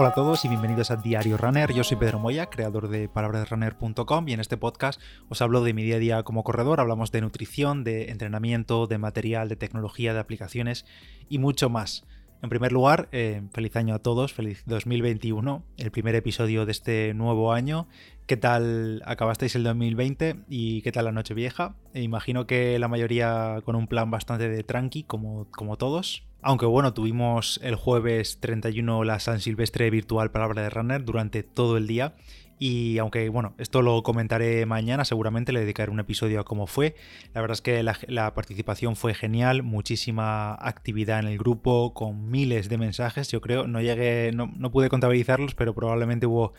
Hola a todos y bienvenidos a Diario Runner. Yo soy Pedro Moya, creador de palabrasrunner.com y en este podcast os hablo de mi día a día como corredor. Hablamos de nutrición, de entrenamiento, de material, de tecnología, de aplicaciones y mucho más. En primer lugar, eh, feliz año a todos, feliz 2021, el primer episodio de este nuevo año. ¿Qué tal acabasteis el 2020 y qué tal la noche vieja? E imagino que la mayoría con un plan bastante de tranqui, como, como todos. Aunque bueno, tuvimos el jueves 31 la San Silvestre virtual Palabra de Runner durante todo el día y aunque, bueno, esto lo comentaré mañana, seguramente le dedicaré un episodio a cómo fue. La verdad es que la, participación fue genial, muchísima actividad en el grupo, con miles de mensajes. Yo creo, no llegué, no, no pude contabilizarlos, pero probablemente hubo,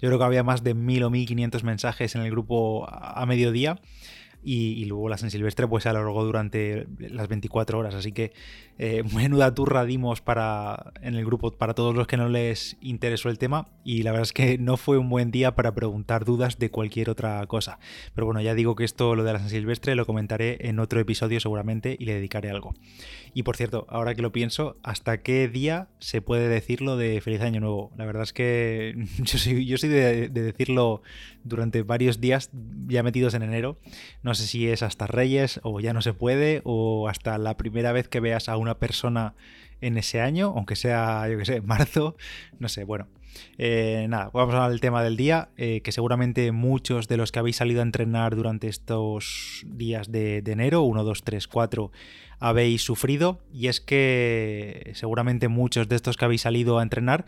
yo creo que había más de mil o mil quinientos mensajes en el grupo a mediodía y, luego la San Silvestre pues se alargó durante las 24 horas, así que eh, menuda turra dimos para, en el grupo para todos los que no les interesó el tema y la verdad es que no fue un buen día para preguntar dudas de cualquier otra cosa. Pero bueno, ya digo que esto, lo de la San Silvestre, lo comentaré en otro episodio seguramente y le dedicaré algo. Y por cierto, ahora que lo pienso, ¿hasta qué día se puede decirlo de Feliz Año Nuevo? La verdad es que yo soy, yo soy de, de decirlo durante varios días ya metidos en enero. Sé si es hasta Reyes o ya no se puede o hasta la primera vez que veas a una persona en ese año, aunque sea, yo que sé, marzo, no sé, bueno. Eh, nada, vamos a hablar del tema del día, eh, que seguramente muchos de los que habéis salido a entrenar durante estos días de, de enero, 1, 2, 3, 4, habéis sufrido, y es que seguramente muchos de estos que habéis salido a entrenar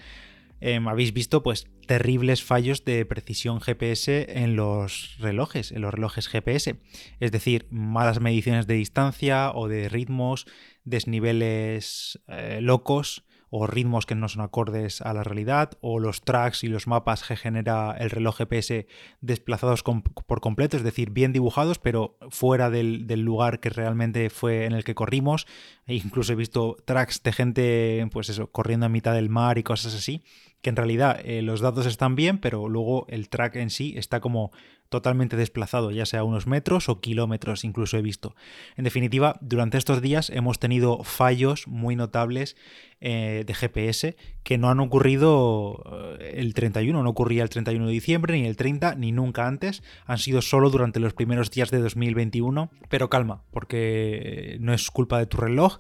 Em, habéis visto pues terribles fallos de precisión GPS en los relojes, en los relojes GPS. Es decir, malas mediciones de distancia o de ritmos, desniveles eh, locos o ritmos que no son acordes a la realidad, o los tracks y los mapas que genera el reloj GPS desplazados por completo, es decir, bien dibujados, pero fuera del, del, lugar que realmente fue en el que corrimos. E incluso he visto tracks de gente, pues eso, corriendo a mitad del mar y cosas así que en realidad eh, los datos están bien, pero luego el track en sí está como totalmente desplazado, ya sea unos metros o kilómetros, incluso he visto. En definitiva, durante estos días hemos tenido fallos muy notables eh, de GPS que no han ocurrido eh, el 31, no ocurría el 31 de diciembre, ni el 30, ni nunca antes, han sido solo durante los primeros días de 2021, pero calma, porque no es culpa de tu reloj,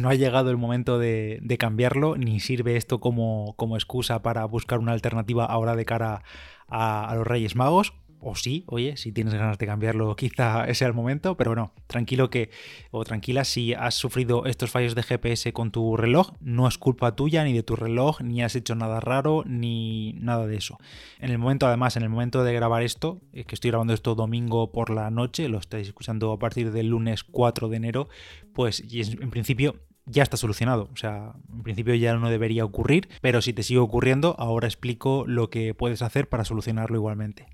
no ha llegado el momento de, cambiarlo, ni sirve esto como, como excusa para buscar una alternativa ahora de cara a los Reyes Magos o sí, oye, si tienes ganas de cambiarlo, quizá sea el momento, pero no, tranquilo que, o tranquila, si has sufrido estos fallos de GPS con tu reloj, no es culpa tuya ni de tu reloj, ni has hecho nada raro, ni nada de eso. En el momento, además, en el momento de grabar esto, eh, que estoy grabando esto domingo por la noche, lo estáis escuchando a partir del lunes 4 de enero, pues en principio ya está solucionado. O sea, en principio ya no debería ocurrir, pero si te sigue ocurriendo, ahora explico lo que puedes hacer para solucionarlo igualmente.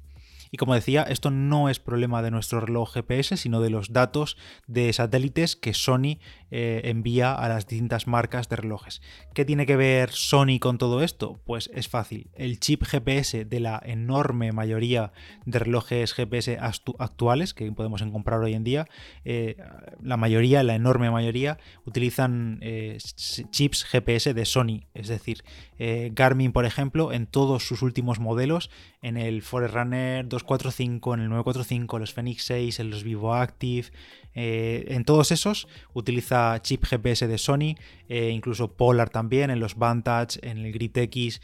Y como decía, esto no es problema de nuestro reloj GPS, sino de los datos de satélites que Sony eh, envía a las distintas marcas de relojes. ¿Qué tiene que ver Sony con todo esto? Pues es fácil. El chip GPS de la enorme mayoría de relojes GPS actuales que podemos comprar hoy en día, eh, la mayoría, la enorme mayoría, utilizan eh, chips GPS de Sony. Es decir, Garmin, por ejemplo, en todos sus últimos modelos, en el Forerunner 2 4.5, en el 945, los Fenix 6, en los Vivo Active, eh, en todos esos utiliza chip GPS de Sony, eh, incluso Polar también, en los Vantage, en el Grit X,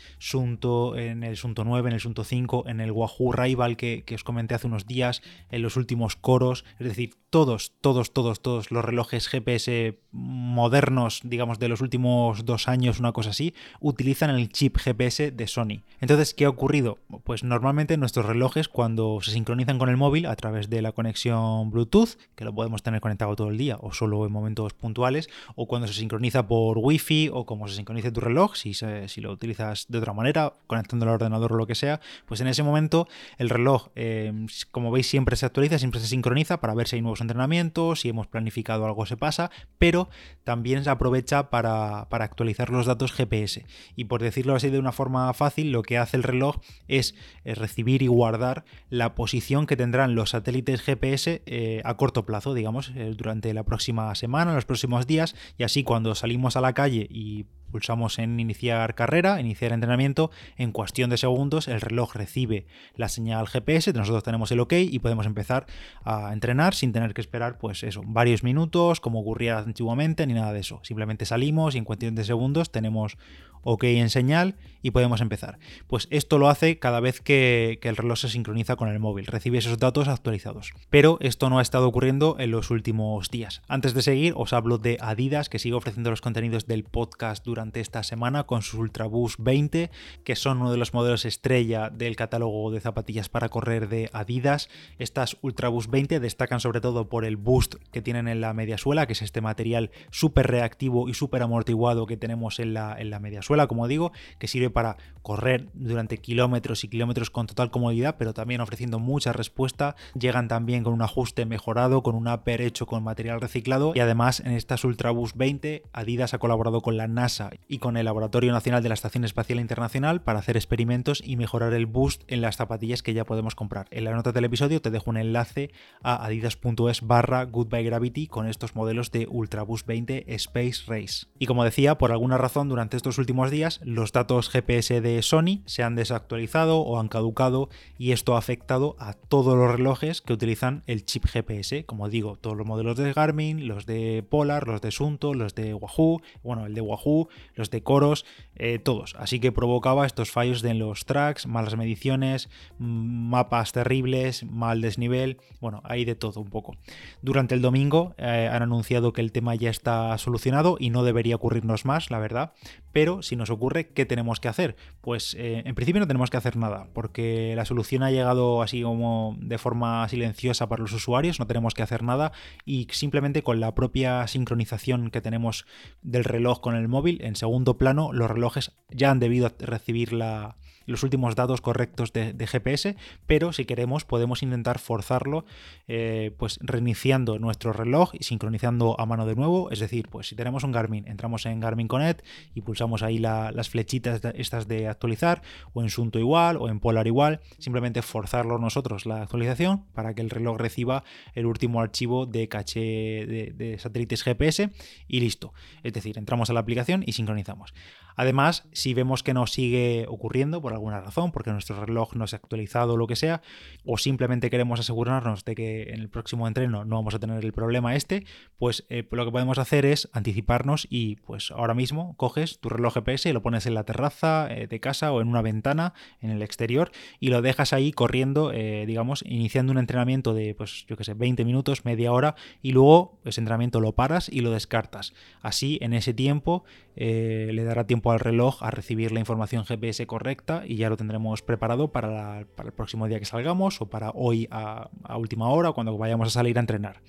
en el Sunto 9, en el Sunto 5, en el Wahoo Rival que, que os comenté hace unos días, en los últimos coros, es decir, todos, todos, todos, todos los relojes GPS modernos, digamos, de los últimos dos años, una cosa así, utilizan el chip GPS de Sony. Entonces, ¿qué ha ocurrido? Pues normalmente nuestros relojes, cuando se sincronizan con el móvil a través de la conexión Bluetooth, que lo podemos tener conectado todo el día o solo en momentos puntuales, o cuando se sincroniza por Wi-Fi o como se sincronice tu reloj, si, si lo utilizas de otra manera, conectando al ordenador o lo que sea, pues en ese momento el reloj, eh, como veis, siempre se actualiza, siempre se sincroniza para ver si hay nuevos entrenamientos, si hemos planificado algo se pasa, pero también se aprovecha para, para actualizar los datos GPS. Y por decirlo así de una forma fácil, lo que hace el reloj es recibir y guardar la posición que tendrán los satélites GPS eh, a corto plazo, digamos eh, durante la próxima semana, los próximos días, y así cuando salimos a la calle y pulsamos en iniciar carrera, iniciar entrenamiento, en cuestión de segundos el reloj recibe la señal GPS, nosotros tenemos el OK y podemos empezar a entrenar sin tener que esperar pues eso, varios minutos como ocurría antiguamente ni nada de eso. Simplemente salimos y en cuestión de segundos tenemos OK en señal y podemos empezar. Pues esto lo hace cada vez que, el reloj se sincroniza con el móvil, recibe esos datos actualizados. Pero esto no ha estado ocurriendo en los últimos días. Antes de seguir, os hablo de Adidas, que sigue ofreciendo los contenidos del podcast durante esta semana con sus Ultraboost 20, que son uno de los modelos estrella del catálogo de zapatillas para correr de Adidas. Estas Ultraboost 20 destacan sobre todo por el boost que tienen en la media suela, que es este material súper reactivo y súper amortiguado que tenemos en la, en la media suela, como digo, que sirve para correr durante kilómetros y kilómetros con total comodidad, pero también ofreciendo mucha respuesta. Llegan también con un ajuste mejorado, con un upper hecho con material reciclado y además en estas Ultraboost 20 Adidas ha colaborado con la NASA y con el Laboratorio Nacional de la Estación Espacial Internacional para hacer experimentos y mejorar el boost en las zapatillas que ya podemos comprar. En la nota del episodio te dejo un enlace a adidas.es barra Goodbye Gravity con estos modelos de Ultraboost 20 Space Race. Y como decía, por alguna razón durante estos últimos días los datos GPS de Sony se han desactualizado o han caducado y esto ha afectado a todos los relojes que utilizan el chip GPS, como digo, todos los modelos de Garmin, los de Polar, los de Sunto, los de Wahoo, bueno, el de Wahoo, los de Coros, eh, todos. Así que provocaba estos fallos de los tracks, malas mediciones, mapas terribles, mal desnivel, bueno, hay de todo un poco. Durante el domingo eh, han anunciado que el tema ya está solucionado y no debería ocurrirnos más, la verdad, pero si nos ocurre, ¿qué tenemos que hacer? Pues eh, en principio no tenemos que hacer nada, porque la solución ha llegado así como de forma silenciosa para los usuarios, no tenemos que hacer nada y simplemente con la propia sincronización que tenemos del reloj con el móvil, en segundo plano los relojes ya han debido recibir la, los últimos datos correctos de, GPS, pero si queremos podemos intentar forzarlo eh, pues reiniciando nuestro reloj y sincronizando a mano de nuevo, es decir, pues si tenemos un Garmin, entramos en Garmin Connect y pulsamos ahí las flechitas estas de actualizar, o en Sunto igual, o en Polar igual, simplemente forzarlo nosotros la actualización para que el reloj reciba el último archivo de caché de, satélites GPS y listo. Es decir, entramos a la aplicación y sincronizamos. Además, si vemos que no sigue ocurriendo por alguna razón, porque nuestro reloj no se ha actualizado o lo que sea, o simplemente queremos asegurarnos de que en el próximo entreno no vamos a tener el problema este, pues eh, lo que podemos hacer es anticiparnos y pues ahora mismo coges tu reloj GPS y lo pones en la terraza eh, de casa o en una ventana en el exterior y lo dejas ahí corriendo, eh, digamos, iniciando un entrenamiento de, pues yo que sé, 20 minutos, media hora y luego ese entrenamiento lo paras y lo descartas. Así en ese tiempo le dará tiempo al reloj a recibir la información GPS correcta y ya lo tendremos preparado para, el próximo día que salgamos o para hoy a, última hora cuando vayamos a salir a entrenar.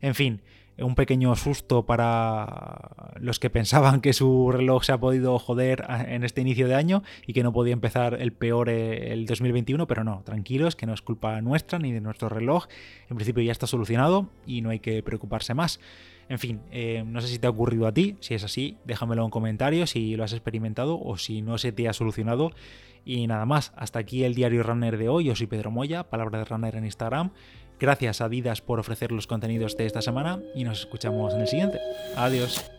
En fin, un pequeño susto para los que pensaban que su reloj se ha podido joder en este inicio de año y que no podía empezar el peor eh, el 2021, pero no, tranquilos, que no es culpa nuestra ni de nuestro reloj. En principio ya está solucionado y no hay que preocuparse más. En fin, eh, no sé si te ha ocurrido a ti, si es así, déjamelo en comentarios si lo has experimentado o si no se te ha solucionado. Y nada más, hasta aquí el diario Runner de hoy. Yo soy Pedro Moya, palabra de Runner en Instagram. Gracias a Adidas por ofrecer los contenidos de esta semana y nos escuchamos en el siguiente. Adiós.